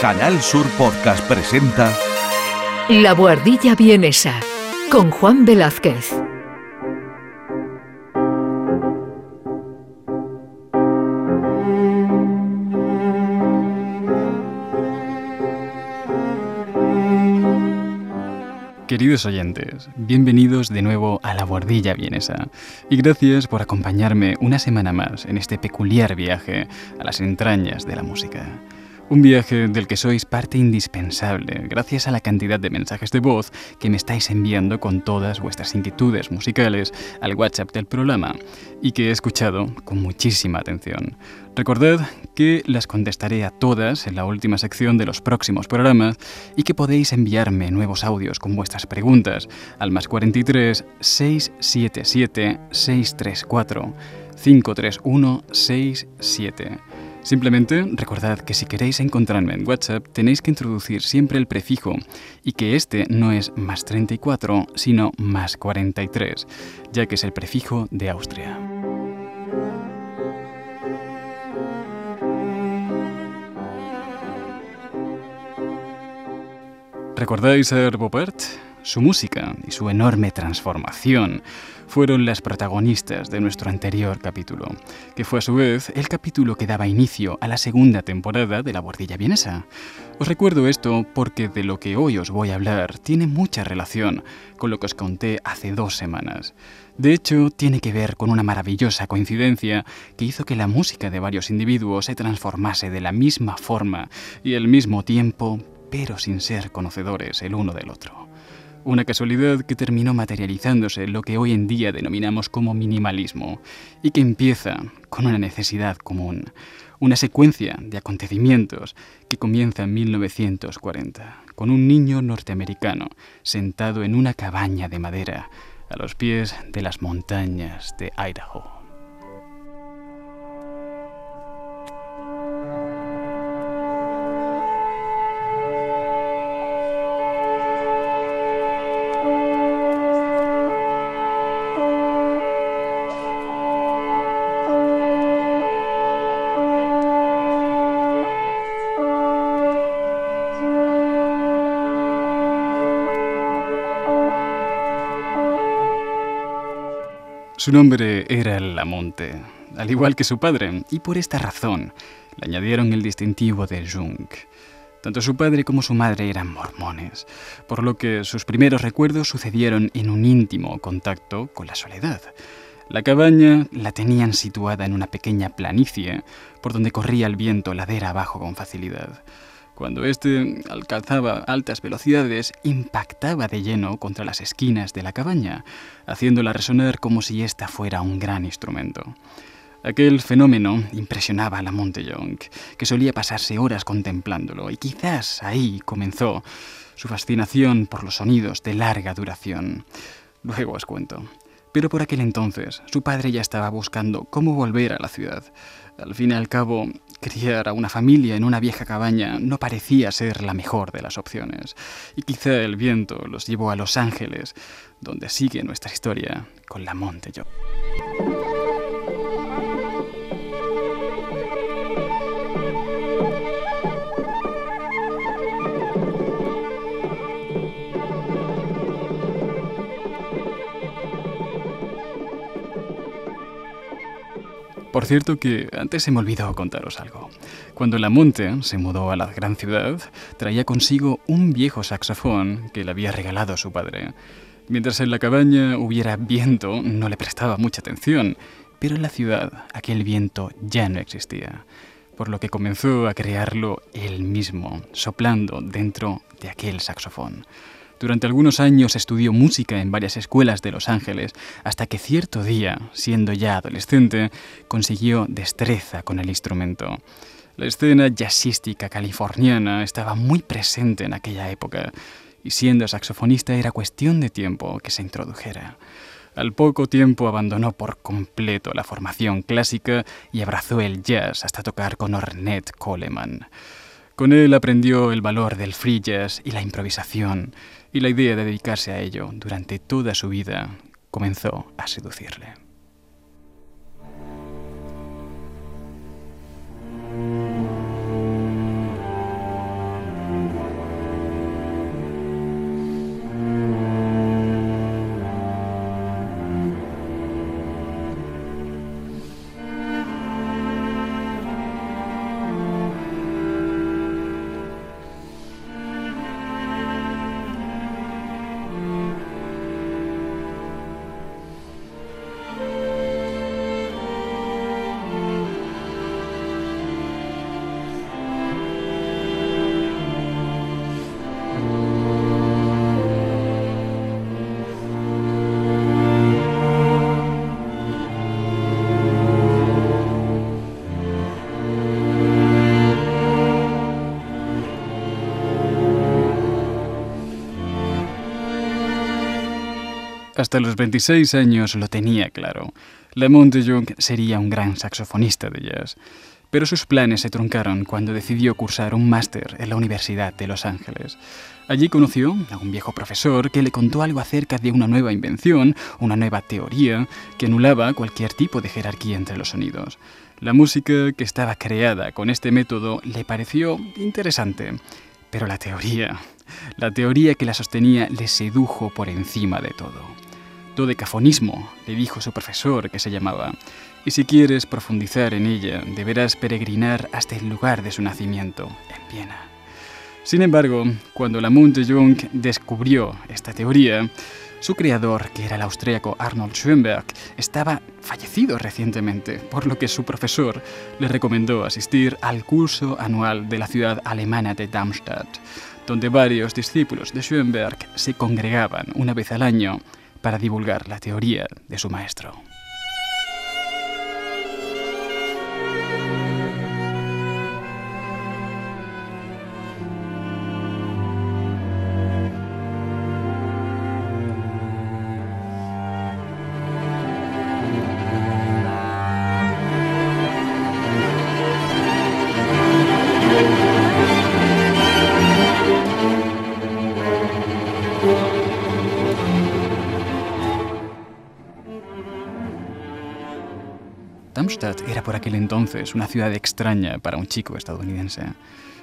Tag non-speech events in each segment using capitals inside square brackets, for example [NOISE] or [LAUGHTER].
Canal Sur Podcast presenta La Buhardilla Vienesa con Juan Velázquez. Queridos oyentes, bienvenidos de nuevo a la Bordilla Vienesa y gracias por acompañarme una semana más en este peculiar viaje a las entrañas de la música. Un viaje del que sois parte indispensable gracias a la cantidad de mensajes de voz que me estáis enviando con todas vuestras inquietudes musicales al WhatsApp del programa y que he escuchado con muchísima atención. Recordad que las contestaré a todas en la última sección de los próximos programas y que podéis enviarme nuevos audios con vuestras preguntas al más 43 677 634 531 67. Simplemente recordad que si queréis encontrarme en WhatsApp tenéis que introducir siempre el prefijo y que este no es más 34 sino más 43, ya que es el prefijo de Austria. ¿Recordáis a Herbopert? Su música y su enorme transformación fueron las protagonistas de nuestro anterior capítulo, que fue a su vez el capítulo que daba inicio a la segunda temporada de La Bordilla Vienesa. Os recuerdo esto porque de lo que hoy os voy a hablar tiene mucha relación con lo que os conté hace dos semanas. De hecho, tiene que ver con una maravillosa coincidencia que hizo que la música de varios individuos se transformase de la misma forma y al mismo tiempo, pero sin ser conocedores el uno del otro. Una casualidad que terminó materializándose en lo que hoy en día denominamos como minimalismo y que empieza con una necesidad común, una secuencia de acontecimientos que comienza en 1940, con un niño norteamericano sentado en una cabaña de madera a los pies de las montañas de Idaho. Su nombre era Lamonte, al igual que su padre, y por esta razón le añadieron el distintivo de Jung. Tanto su padre como su madre eran mormones, por lo que sus primeros recuerdos sucedieron en un íntimo contacto con la soledad. La cabaña la tenían situada en una pequeña planicie por donde corría el viento ladera abajo con facilidad. Cuando éste alcanzaba altas velocidades, impactaba de lleno contra las esquinas de la cabaña, haciéndola resonar como si ésta fuera un gran instrumento. Aquel fenómeno impresionaba a la Montellong, que solía pasarse horas contemplándolo, y quizás ahí comenzó su fascinación por los sonidos de larga duración. Luego os cuento. Pero por aquel entonces, su padre ya estaba buscando cómo volver a la ciudad. Al fin y al cabo, criar a una familia en una vieja cabaña no parecía ser la mejor de las opciones. Y quizá el viento los llevó a Los Ángeles, donde sigue nuestra historia con la Monte Por cierto que antes se me olvidó contaros algo. Cuando Lamonte se mudó a la gran ciudad, traía consigo un viejo saxofón que le había regalado su padre. Mientras en la cabaña hubiera viento, no le prestaba mucha atención, pero en la ciudad aquel viento ya no existía, por lo que comenzó a crearlo él mismo, soplando dentro de aquel saxofón. Durante algunos años estudió música en varias escuelas de Los Ángeles, hasta que cierto día, siendo ya adolescente, consiguió destreza con el instrumento. La escena jazzística californiana estaba muy presente en aquella época, y siendo saxofonista era cuestión de tiempo que se introdujera. Al poco tiempo abandonó por completo la formación clásica y abrazó el jazz hasta tocar con Ornette Coleman. Con él aprendió el valor del free jazz y la improvisación, y la idea de dedicarse a ello durante toda su vida comenzó a seducirle. Hasta los 26 años lo tenía claro. Lamont de Jong sería un gran saxofonista de jazz. Pero sus planes se truncaron cuando decidió cursar un máster en la Universidad de Los Ángeles. Allí conoció a un viejo profesor que le contó algo acerca de una nueva invención, una nueva teoría que anulaba cualquier tipo de jerarquía entre los sonidos. La música que estaba creada con este método le pareció interesante, pero la teoría, la teoría que la sostenía le sedujo por encima de todo. Dodecafonismo, le dijo su profesor que se llamaba, y si quieres profundizar en ella, deberás peregrinar hasta el lugar de su nacimiento, en Viena. Sin embargo, cuando Lamont de Jung descubrió esta teoría, su creador, que era el austríaco Arnold Schoenberg, estaba fallecido recientemente, por lo que su profesor le recomendó asistir al curso anual de la ciudad alemana de Darmstadt, donde varios discípulos de Schoenberg se congregaban una vez al año para divulgar la teoría de su maestro. Darmstadt era por aquel entonces una ciudad extraña para un chico estadounidense.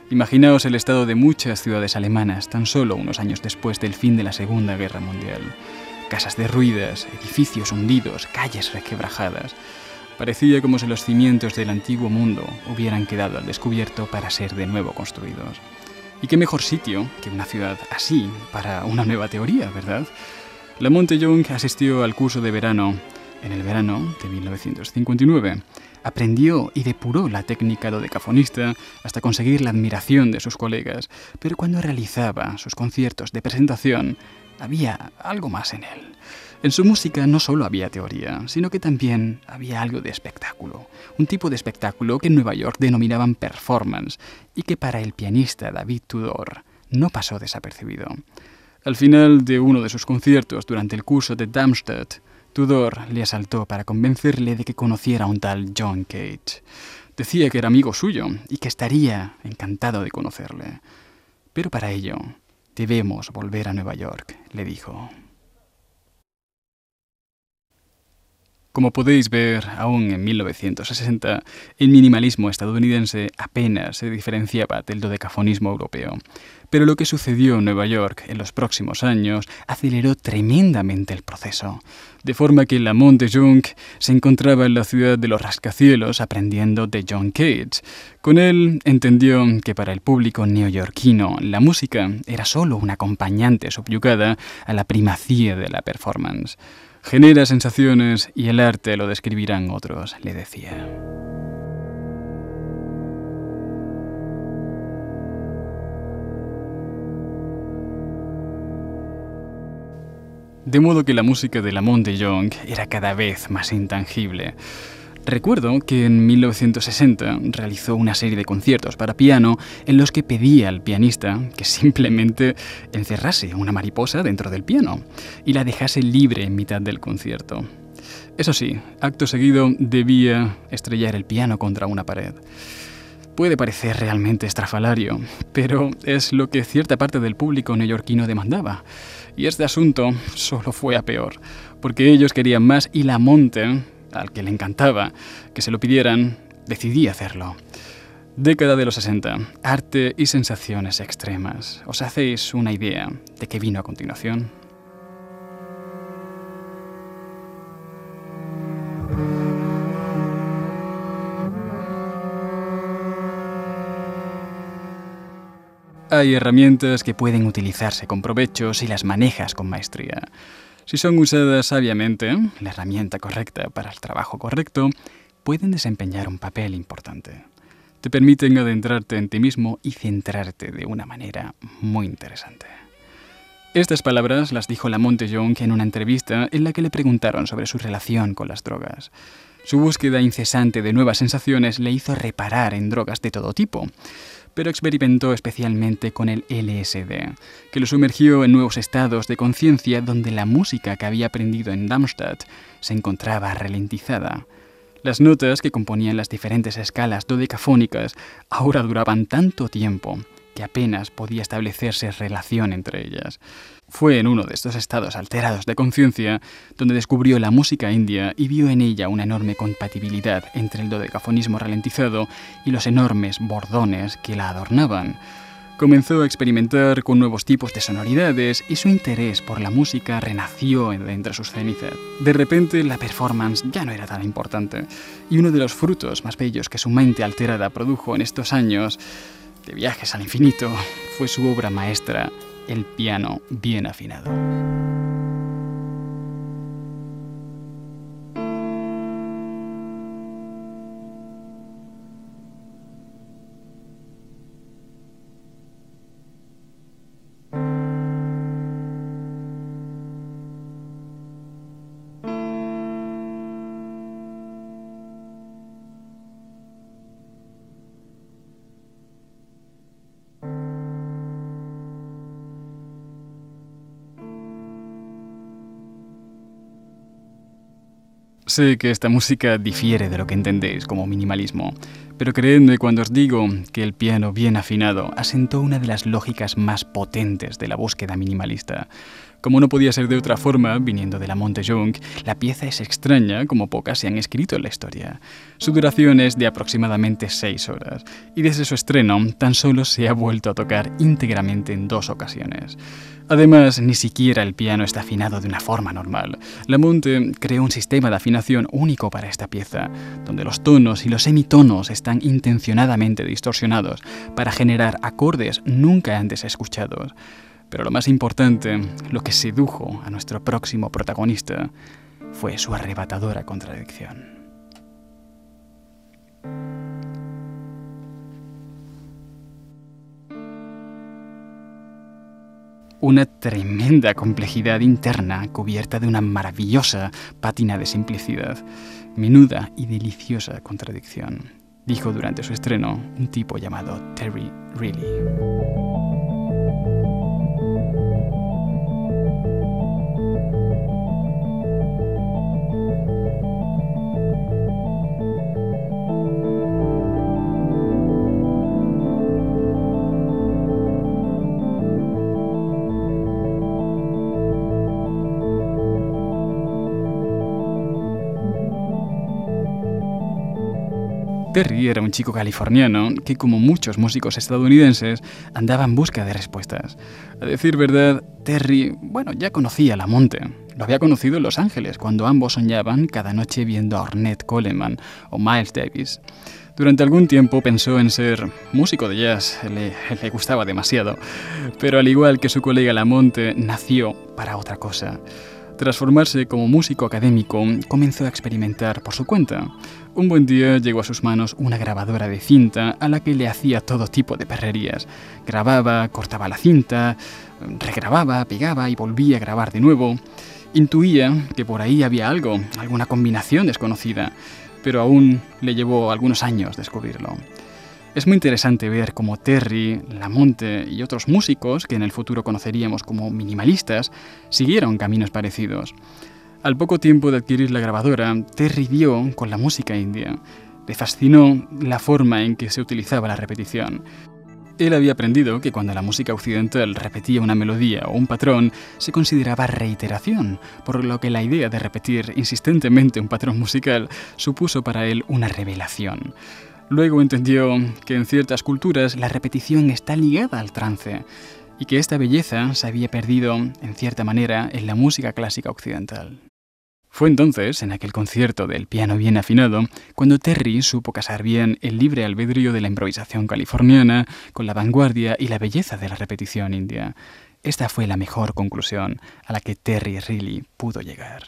Imaginaos el estado de muchas ciudades alemanas tan solo unos años después del fin de la Segunda Guerra Mundial. Casas derruidas, edificios hundidos, calles requebrajadas. Parecía como si los cimientos del antiguo mundo hubieran quedado al descubierto para ser de nuevo construidos. Y qué mejor sitio que una ciudad así para una nueva teoría, ¿verdad? Lamont Young asistió al curso de verano en el verano de 1959. Aprendió y depuró la técnica dodecafonista hasta conseguir la admiración de sus colegas, pero cuando realizaba sus conciertos de presentación había algo más en él. En su música no solo había teoría, sino que también había algo de espectáculo, un tipo de espectáculo que en Nueva York denominaban performance y que para el pianista David Tudor no pasó desapercibido. Al final de uno de sus conciertos durante el curso de Darmstadt, Tudor le asaltó para convencerle de que conociera a un tal John Cage. Decía que era amigo suyo y que estaría encantado de conocerle. Pero para ello debemos volver a Nueva York, le dijo. Como podéis ver, aún en 1960, el minimalismo estadounidense apenas se diferenciaba del dodecafonismo europeo. Pero lo que sucedió en Nueva York en los próximos años aceleró tremendamente el proceso, de forma que Lamont de Jung se encontraba en la ciudad de los rascacielos aprendiendo de John Cage. Con él entendió que para el público neoyorquino la música era solo una acompañante subyugada a la primacía de la performance. Genera sensaciones y el arte lo describirán otros, le decía. De modo que la música de Lamont de Jong era cada vez más intangible. Recuerdo que en 1960 realizó una serie de conciertos para piano en los que pedía al pianista que simplemente encerrase una mariposa dentro del piano y la dejase libre en mitad del concierto. Eso sí, acto seguido debía estrellar el piano contra una pared. Puede parecer realmente estrafalario, pero es lo que cierta parte del público neoyorquino demandaba. Y este asunto solo fue a peor, porque ellos querían más y la monte al que le encantaba que se lo pidieran, decidí hacerlo. Década de los 60, arte y sensaciones extremas. ¿Os hacéis una idea de qué vino a continuación? Hay herramientas que pueden utilizarse con provecho si las manejas con maestría. Si son usadas sabiamente, la herramienta correcta para el trabajo correcto, pueden desempeñar un papel importante. Te permiten adentrarte en ti mismo y centrarte de una manera muy interesante. Estas palabras las dijo Lamont Young en una entrevista en la que le preguntaron sobre su relación con las drogas. Su búsqueda incesante de nuevas sensaciones le hizo reparar en drogas de todo tipo. Pero experimentó especialmente con el LSD, que lo sumergió en nuevos estados de conciencia donde la música que había aprendido en Darmstadt se encontraba ralentizada. Las notas que componían las diferentes escalas dodecafónicas ahora duraban tanto tiempo que apenas podía establecerse relación entre ellas. Fue en uno de estos estados alterados de conciencia donde descubrió la música india y vio en ella una enorme compatibilidad entre el dodecafonismo ralentizado y los enormes bordones que la adornaban. Comenzó a experimentar con nuevos tipos de sonoridades y su interés por la música renació entre sus cenizas. De repente la performance ya no era tan importante y uno de los frutos más bellos que su mente alterada produjo en estos años de viajes al infinito fue su obra maestra, el piano bien afinado. Sé que esta música difiere de lo que entendéis como minimalismo, pero creedme cuando os digo que el piano bien afinado asentó una de las lógicas más potentes de la búsqueda minimalista. Como no podía ser de otra forma, viniendo de la Monte Jung, la pieza es extraña como pocas se han escrito en la historia. Su duración es de aproximadamente seis horas, y desde su estreno tan solo se ha vuelto a tocar íntegramente en dos ocasiones. Además, ni siquiera el piano está afinado de una forma normal. Lamonte creó un sistema de afinación único para esta pieza, donde los tonos y los semitonos están intencionadamente distorsionados para generar acordes nunca antes escuchados. Pero lo más importante, lo que sedujo a nuestro próximo protagonista, fue su arrebatadora contradicción. Una tremenda complejidad interna cubierta de una maravillosa pátina de simplicidad, menuda y deliciosa contradicción, dijo durante su estreno un tipo llamado Terry Reilly. Era un chico californiano que, como muchos músicos estadounidenses, andaba en busca de respuestas. A decir verdad, Terry, bueno, ya conocía la monte. Lo había conocido en Los Ángeles, cuando ambos soñaban cada noche viendo a Ornette Coleman o Miles Davis. Durante algún tiempo pensó en ser músico de jazz, le, le, gustaba demasiado, pero al igual que su colega Lamonte, nació para otra cosa. Tras formarse como músico académico, comenzó a experimentar por su cuenta. Un buen día llegó a sus manos una grabadora de cinta a la que le hacía todo tipo de perrerías. Grababa, cortaba la cinta, regrababa, pegaba y volvía a grabar de nuevo. Intuía que por ahí había algo, alguna combinación desconocida, pero aún le llevó algunos años descubrirlo. Es muy interesante ver cómo Terry, Lamonte y otros músicos que en el futuro conoceríamos como minimalistas siguieron caminos parecidos. Al poco tiempo de adquirir la grabadora, Terry vio con la música india. Le fascinó la forma en que se utilizaba la repetición. Él había aprendido que cuando la música occidental repetía una melodía o un patrón, se consideraba reiteración, por lo que la idea de repetir insistentemente un patrón musical supuso para él una revelación. Luego entendió que en ciertas culturas la repetición está ligada al trance y que esta belleza se había perdido, en cierta manera, en la música clásica occidental. Fue entonces, en aquel concierto del piano bien afinado, cuando Terry supo casar bien el libre albedrío de la improvisación californiana con la vanguardia y la belleza de la repetición india. Esta fue la mejor conclusión a la que Terry Riley pudo llegar.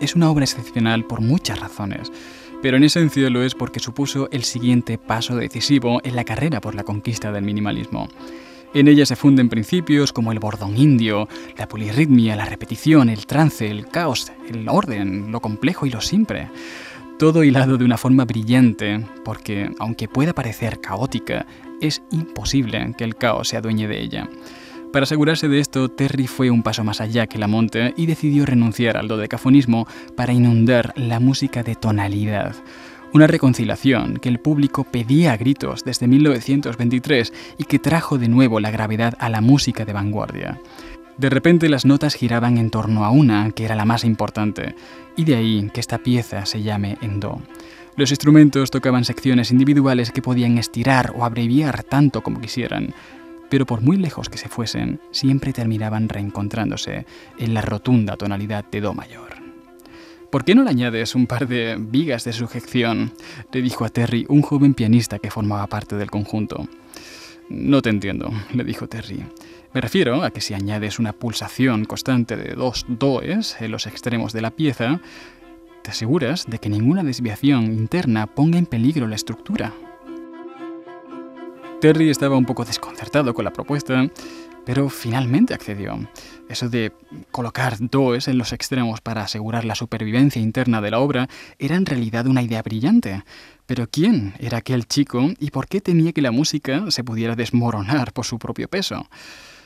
Es una obra excepcional por muchas razones, pero en esencia lo es porque supuso el siguiente paso decisivo en la carrera por la conquista del minimalismo. En ella se funden principios como el bordón indio, la polirritmia, la repetición, el trance, el caos, el orden, lo complejo y lo simple. Todo hilado de una forma brillante, porque aunque pueda parecer caótica, es imposible que el caos se adueñe de ella. Para asegurarse de esto, Terry fue un paso más allá que Lamonte y decidió renunciar al dodecafonismo para inundar la música de tonalidad. Una reconciliación que el público pedía a gritos desde 1923 y que trajo de nuevo la gravedad a la música de vanguardia. De repente las notas giraban en torno a una, que era la más importante, y de ahí que esta pieza se llame en Do. Los instrumentos tocaban secciones individuales que podían estirar o abreviar tanto como quisieran, pero por muy lejos que se fuesen, siempre terminaban reencontrándose en la rotunda tonalidad de Do mayor. ¿Por qué no le añades un par de vigas de sujeción? le dijo a Terry un joven pianista que formaba parte del conjunto. No te entiendo, le dijo Terry. Me refiero a que si añades una pulsación constante de dos does en los extremos de la pieza, te aseguras de que ninguna desviación interna ponga en peligro la estructura. Terry estaba un poco desconcertado con la propuesta, pero finalmente accedió. Eso de colocar does en los extremos para asegurar la supervivencia interna de la obra era en realidad una idea brillante. Pero ¿quién era aquel chico y por qué temía que la música se pudiera desmoronar por su propio peso?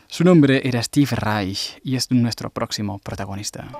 Su nombre era Steve Reich y es nuestro próximo protagonista.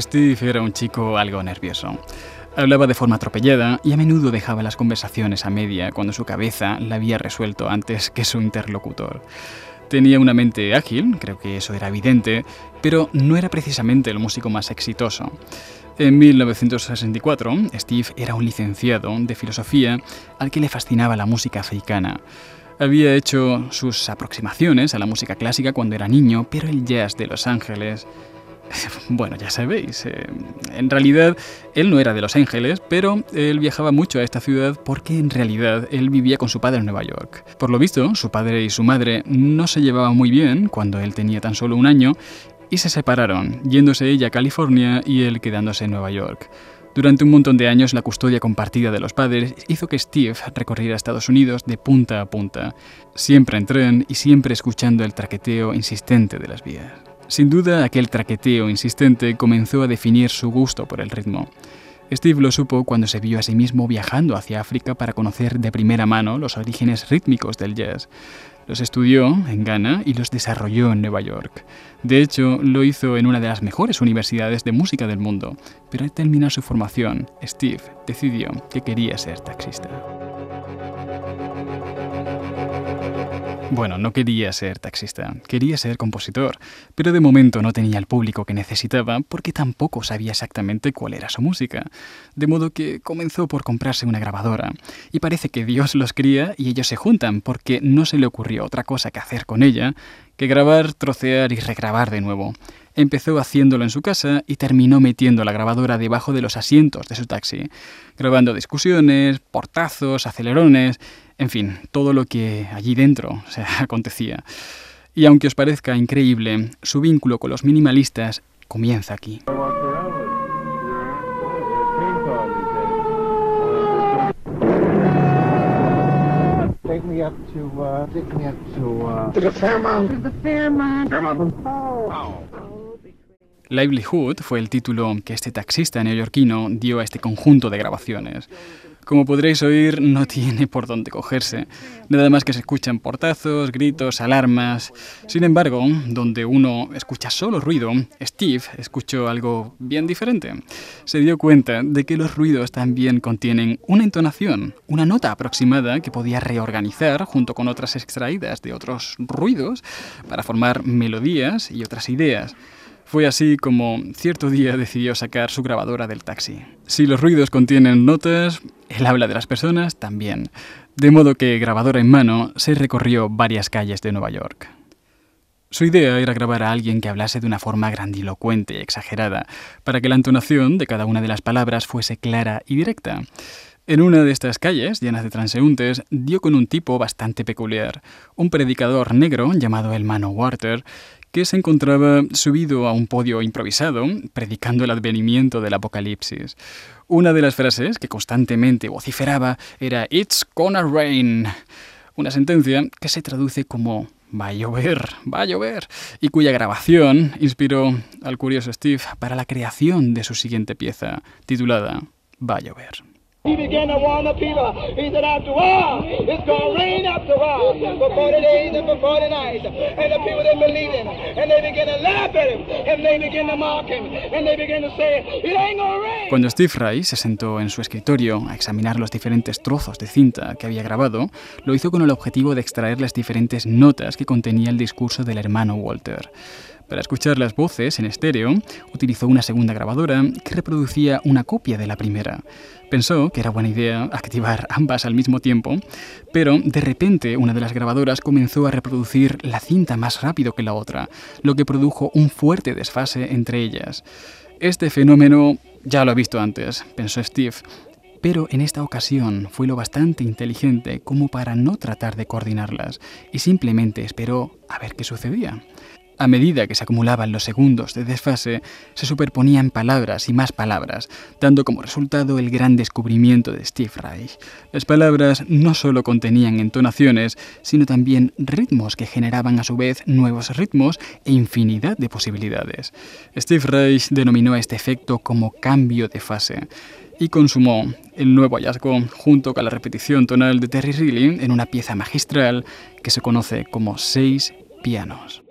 Steve era un chico algo nervioso. Hablaba de forma atropellada y a menudo dejaba las conversaciones a media cuando su cabeza la había resuelto antes que su interlocutor. Tenía una mente ágil, creo que eso era evidente, pero no era precisamente el músico más exitoso. En 1964, Steve era un licenciado de filosofía al que le fascinaba la música africana. Había hecho sus aproximaciones a la música clásica cuando era niño, pero el jazz de Los Ángeles [LAUGHS] bueno, ya sabéis, eh, en realidad él no era de Los Ángeles, pero él viajaba mucho a esta ciudad porque en realidad él vivía con su padre en Nueva York. Por lo visto, su padre y su madre no se llevaban muy bien cuando él tenía tan solo un año y se separaron, yéndose ella a California y él quedándose en Nueva York. Durante un montón de años la custodia compartida de los padres hizo que Steve recorriera Estados Unidos de punta a punta, siempre en tren y siempre escuchando el traqueteo insistente de las vías. Sin duda, aquel traqueteo insistente comenzó a definir su gusto por el ritmo. Steve lo supo cuando se vio a sí mismo viajando hacia África para conocer de primera mano los orígenes rítmicos del jazz. Los estudió en Ghana y los desarrolló en Nueva York. De hecho, lo hizo en una de las mejores universidades de música del mundo, pero al terminar su formación, Steve decidió que quería ser taxista. Bueno, no quería ser taxista, quería ser compositor, pero de momento no tenía el público que necesitaba porque tampoco sabía exactamente cuál era su música. De modo que comenzó por comprarse una grabadora. Y parece que Dios los cría y ellos se juntan porque no se le ocurrió otra cosa que hacer con ella que grabar, trocear y regrabar de nuevo. Empezó haciéndolo en su casa y terminó metiendo la grabadora debajo de los asientos de su taxi, grabando discusiones, portazos, acelerones en fin, todo lo que allí dentro [LAUGHS] se acontecía. Y aunque os parezca increíble, su vínculo con los minimalistas comienza aquí. Livelihood fue el título que este taxista neoyorquino dio a este conjunto de grabaciones. Como podréis oír, no tiene por dónde cogerse. Nada más que se escuchan portazos, gritos, alarmas. Sin embargo, donde uno escucha solo ruido, Steve escuchó algo bien diferente. Se dio cuenta de que los ruidos también contienen una entonación, una nota aproximada que podía reorganizar junto con otras extraídas de otros ruidos para formar melodías y otras ideas. Fue así como cierto día decidió sacar su grabadora del taxi. Si los ruidos contienen notas, el habla de las personas también. De modo que, grabadora en mano, se recorrió varias calles de Nueva York. Su idea era grabar a alguien que hablase de una forma grandilocuente y exagerada, para que la entonación de cada una de las palabras fuese clara y directa. En una de estas calles, llenas de transeúntes, dio con un tipo bastante peculiar, un predicador negro llamado el Mano que se encontraba subido a un podio improvisado, predicando el advenimiento del apocalipsis. Una de las frases que constantemente vociferaba era It's gonna rain, una sentencia que se traduce como va a llover, va a llover, y cuya grabación inspiró al curioso Steve para la creación de su siguiente pieza, titulada Va a llover. He began to warn the people. He said, after it's going to rain after a while. For 40 days and for 40 nights. And the people didn't believe him. And they began to laugh at him. And they began to mock him. And they began to say. Cuando Steve Rice se sentó en su escritorio a examinar los diferentes trozos de cinta que había grabado, lo hizo con el objetivo de extraer las diferentes notas que contenía el discurso del hermano Walter. Para escuchar las voces en estéreo, utilizó una segunda grabadora que reproducía una copia de la primera. Pensó que era buena idea activar ambas al mismo tiempo, pero de repente una de las grabadoras comenzó a reproducir la cinta más rápido que la otra, lo que produjo un fuerte desfase entre ellas. Este fenómeno ya lo he visto antes, pensó Steve, pero en esta ocasión fue lo bastante inteligente como para no tratar de coordinarlas y simplemente esperó a ver qué sucedía. A medida que se acumulaban los segundos de desfase, se superponían palabras y más palabras, dando como resultado el gran descubrimiento de Steve Reich. Las palabras no solo contenían entonaciones, sino también ritmos que generaban a su vez nuevos ritmos e infinidad de posibilidades. Steve Reich denominó a este efecto como cambio de fase y consumó el nuevo hallazgo junto con la repetición tonal de Terry Riley en una pieza magistral que se conoce como Seis Pianos.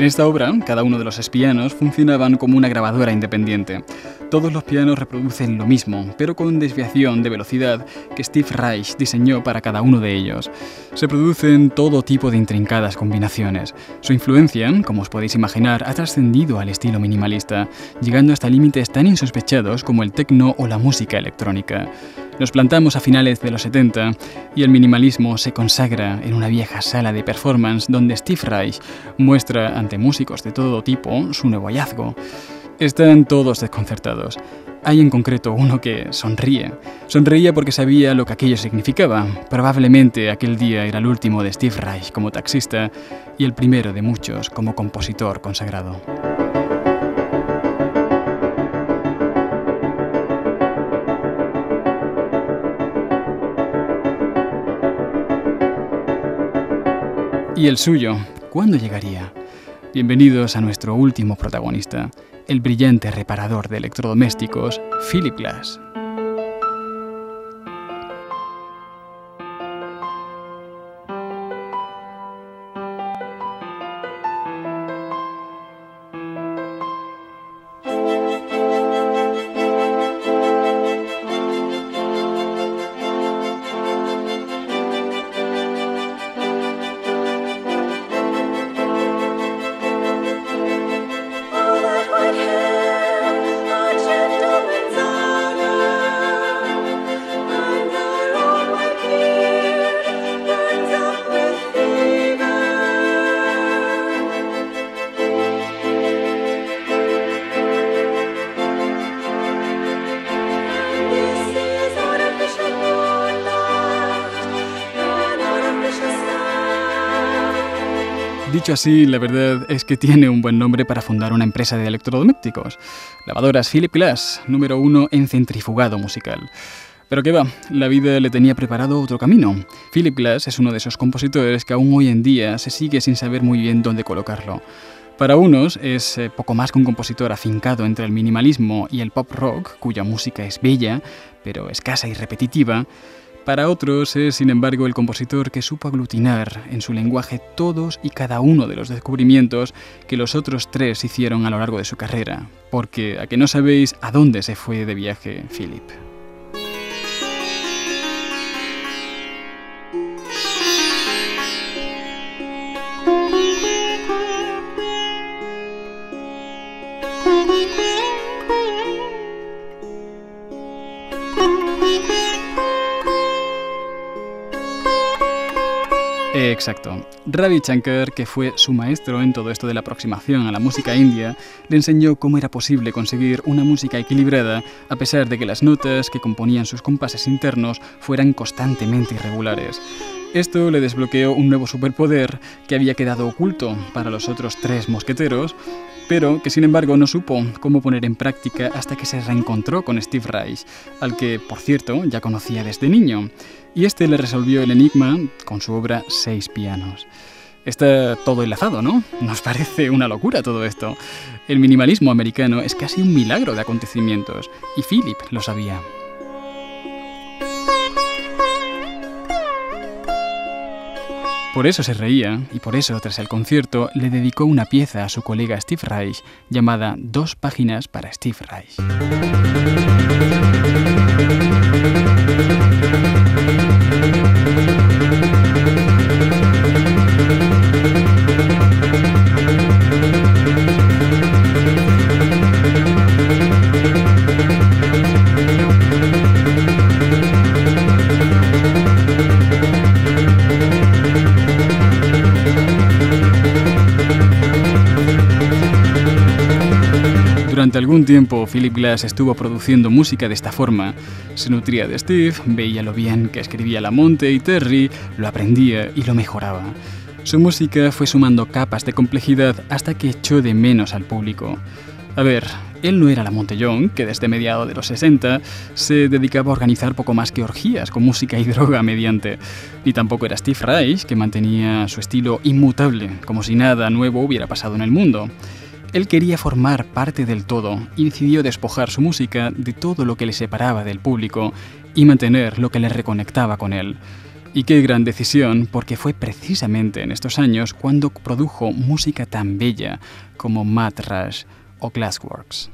En esta obra, cada uno de los pianos funcionaban como una grabadora independiente. Todos los pianos reproducen lo mismo, pero con desviación de velocidad que Steve Reich diseñó para cada uno de ellos. Se producen todo tipo de intrincadas combinaciones. Su influencia, como os podéis imaginar, ha trascendido al estilo minimalista, llegando hasta límites tan insospechados como el techno o la música electrónica. Nos plantamos a finales de los 70 y el minimalismo se consagra en una vieja sala de performance donde Steve Reich muestra ante músicos de todo tipo su nuevo hallazgo. Están todos desconcertados. Hay en concreto uno que sonríe. Sonreía porque sabía lo que aquello significaba. Probablemente aquel día era el último de Steve Reich como taxista y el primero de muchos como compositor consagrado. ¿Y el suyo? ¿Cuándo llegaría? Bienvenidos a nuestro último protagonista, el brillante reparador de electrodomésticos, Philip Glass. Dicho así, la verdad es que tiene un buen nombre para fundar una empresa de electrodomésticos. Lavadoras Philip Glass, número uno en centrifugado musical. Pero qué va, la vida le tenía preparado otro camino. Philip Glass es uno de esos compositores que aún hoy en día se sigue sin saber muy bien dónde colocarlo. Para unos es eh, poco más que un compositor afincado entre el minimalismo y el pop rock, cuya música es bella, pero escasa y repetitiva. Para otros es, sin embargo, el compositor que supo aglutinar en su lenguaje todos y cada uno de los descubrimientos que los otros tres hicieron a lo largo de su carrera, porque a que no sabéis a dónde se fue de viaje Philip. Exacto. Ravi Shankar, que fue su maestro en todo esto de la aproximación a la música india, le enseñó cómo era posible conseguir una música equilibrada a pesar de que las notas que componían sus compases internos fueran constantemente irregulares. Esto le desbloqueó un nuevo superpoder que había quedado oculto para los otros tres mosqueteros, pero que sin embargo no supo cómo poner en práctica hasta que se reencontró con Steve Reich, al que, por cierto, ya conocía desde niño, y este le resolvió el enigma con su obra Seis pianos. Está todo enlazado, ¿no? Nos parece una locura todo esto. El minimalismo americano es casi un milagro de acontecimientos, y Philip lo sabía. Por eso se reía y por eso, tras el concierto, le dedicó una pieza a su colega Steve Reich llamada Dos páginas para Steve Reich. Durante algún tiempo Philip Glass estuvo produciendo música de esta forma. Se nutría de Steve, veía lo bien que escribía Lamonte y Terry, lo aprendía y lo mejoraba. Su música fue sumando capas de complejidad hasta que echó de menos al público. A ver, él no era la Young, que desde mediados de los 60 se dedicaba a organizar poco más que orgías con música y [LAUGHS] droga mediante. Ni tampoco era Steve Reich, que mantenía su estilo inmutable, como si nada nuevo hubiera pasado en el mundo. Él quería formar parte del todo y decidió despojar su música de todo lo que le separaba del público y mantener lo que le reconectaba con él. Y qué gran decisión, porque fue precisamente en estos años cuando produjo música tan bella como Mad Rush o Glassworks.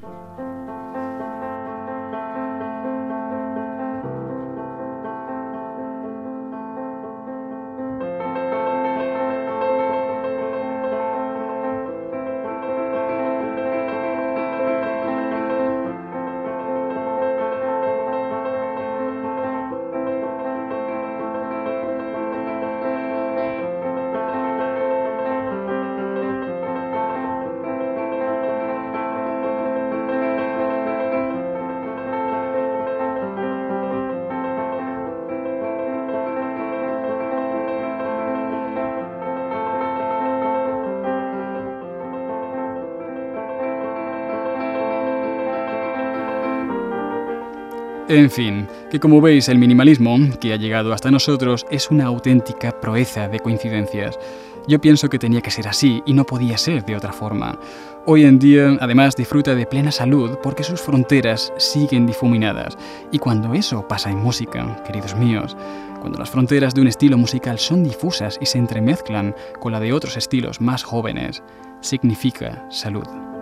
En fin, que como veis el minimalismo que ha llegado hasta nosotros es una auténtica proeza de coincidencias. Yo pienso que tenía que ser así y no podía ser de otra forma. Hoy en día, además, disfruta de plena salud porque sus fronteras siguen difuminadas. Y cuando eso pasa en música, queridos míos, cuando las fronteras de un estilo musical son difusas y se entremezclan con la de otros estilos más jóvenes, significa salud.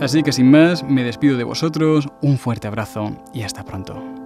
Así que sin más, me despido de vosotros, un fuerte abrazo y hasta pronto.